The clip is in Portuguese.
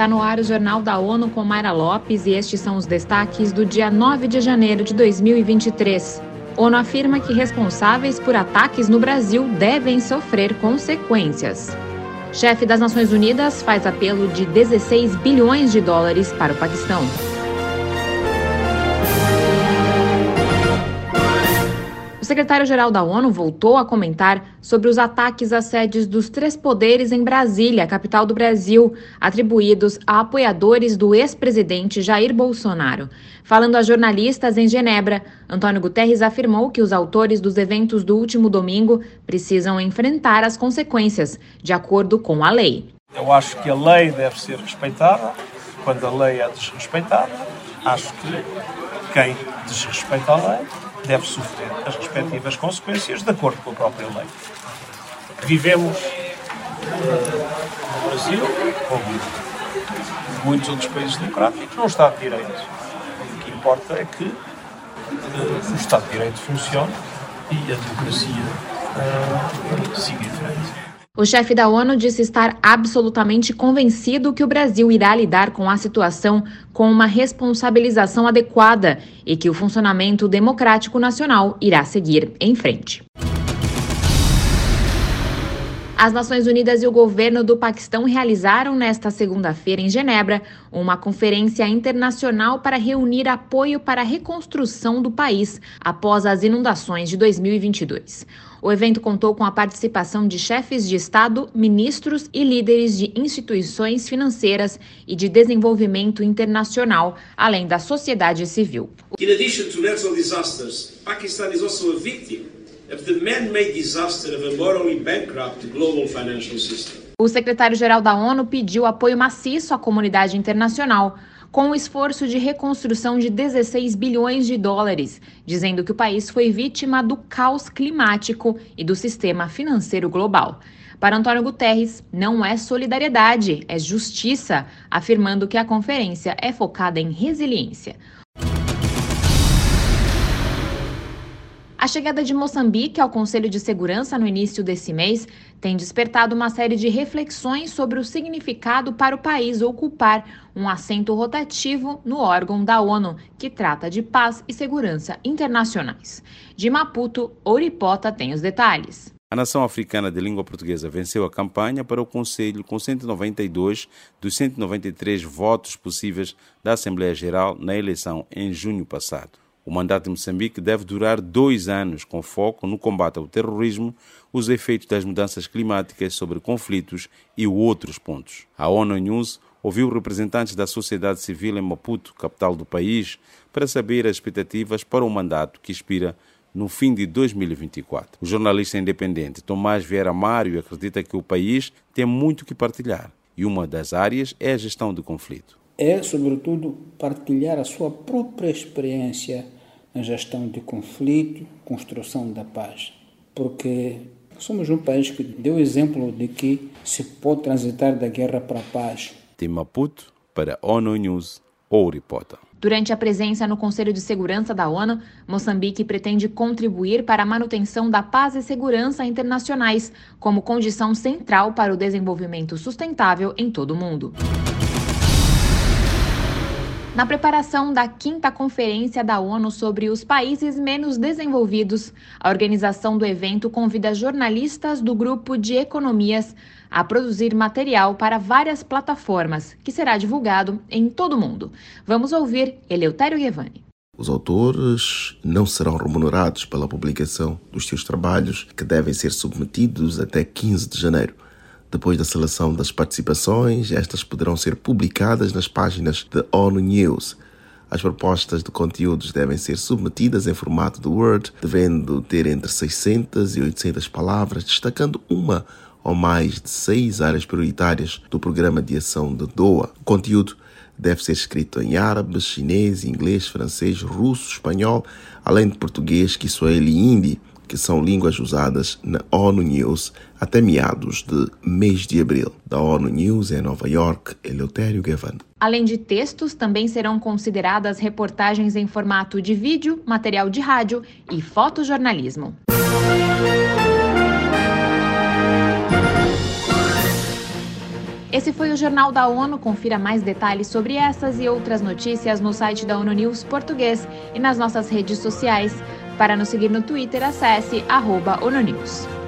Está no ar o Jornal da ONU com Mayra Lopes e estes são os destaques do dia 9 de janeiro de 2023. ONU afirma que responsáveis por ataques no Brasil devem sofrer consequências. Chefe das Nações Unidas faz apelo de 16 bilhões de dólares para o Paquistão. Secretário-geral da ONU voltou a comentar sobre os ataques às sedes dos três poderes em Brasília, capital do Brasil, atribuídos a apoiadores do ex-presidente Jair Bolsonaro. Falando a jornalistas em Genebra, Antônio Guterres afirmou que os autores dos eventos do último domingo precisam enfrentar as consequências, de acordo com a lei. Eu acho que a lei deve ser respeitada. Quando a lei é desrespeitada, acho que quem desrespeita a lei deve sofrer as respectivas consequências de acordo com a própria lei. Vivemos no Brasil, como muitos outros países democráticos, num Estado de Direito. O que importa é que uh, o Estado de Direito funcione e a democracia uh, siga em frente. O chefe da ONU disse estar absolutamente convencido que o Brasil irá lidar com a situação com uma responsabilização adequada e que o funcionamento democrático nacional irá seguir em frente. As Nações Unidas e o governo do Paquistão realizaram nesta segunda-feira em Genebra uma conferência internacional para reunir apoio para a reconstrução do país após as inundações de 2022. O evento contou com a participação de chefes de Estado, ministros e líderes de instituições financeiras e de desenvolvimento internacional, além da sociedade civil. In addition to natural disasters, Pakistan is also a victim of the man-made disaster of a morally bankrupt global financial system. O secretário-geral da ONU pediu apoio maciço à comunidade internacional com o esforço de reconstrução de 16 bilhões de dólares, dizendo que o país foi vítima do caos climático e do sistema financeiro global. Para Antônio Guterres, não é solidariedade, é justiça, afirmando que a conferência é focada em resiliência. A chegada de Moçambique ao Conselho de Segurança no início desse mês tem despertado uma série de reflexões sobre o significado para o país ocupar um assento rotativo no órgão da ONU, que trata de paz e segurança internacionais. De Maputo, Ouripota tem os detalhes. A nação africana de língua portuguesa venceu a campanha para o Conselho com 192 dos 193 votos possíveis da Assembleia Geral na eleição em junho passado. O mandato de Moçambique deve durar dois anos, com foco no combate ao terrorismo, os efeitos das mudanças climáticas sobre conflitos e outros pontos. A ONU News ouviu representantes da sociedade civil em Maputo, capital do país, para saber as expectativas para o mandato que expira no fim de 2024. O jornalista independente Tomás Vieira Mário acredita que o país tem muito que partilhar e uma das áreas é a gestão do conflito é, sobretudo, partilhar a sua própria experiência na gestão de conflito, construção da paz. Porque somos um país que deu exemplo de que se pode transitar da guerra para a paz. De Maputo para ONU News, Ouripota. Durante a presença no Conselho de Segurança da ONU, Moçambique pretende contribuir para a manutenção da paz e segurança internacionais como condição central para o desenvolvimento sustentável em todo o mundo. Na preparação da quinta conferência da ONU sobre os países menos desenvolvidos, a organização do evento convida jornalistas do grupo de economias a produzir material para várias plataformas, que será divulgado em todo o mundo. Vamos ouvir Eleutério Guevani. Os autores não serão remunerados pela publicação dos seus trabalhos, que devem ser submetidos até 15 de janeiro. Depois da seleção das participações, estas poderão ser publicadas nas páginas de ONU News. As propostas de conteúdos devem ser submetidas em formato de Word, devendo ter entre 600 e 800 palavras, destacando uma ou mais de seis áreas prioritárias do Programa de Ação de Doha. O conteúdo deve ser escrito em árabe, chinês, inglês, francês, russo, espanhol, além de português, kiswahili e hindi que são línguas usadas na ONU News até meados de mês de abril. Da ONU News em Nova York, Eleutério Gavan. Além de textos, também serão consideradas reportagens em formato de vídeo, material de rádio e fotojornalismo. Esse foi o Jornal da ONU. Confira mais detalhes sobre essas e outras notícias no site da ONU News Português e nas nossas redes sociais. Para nos seguir no Twitter, acesse arroba ONU News.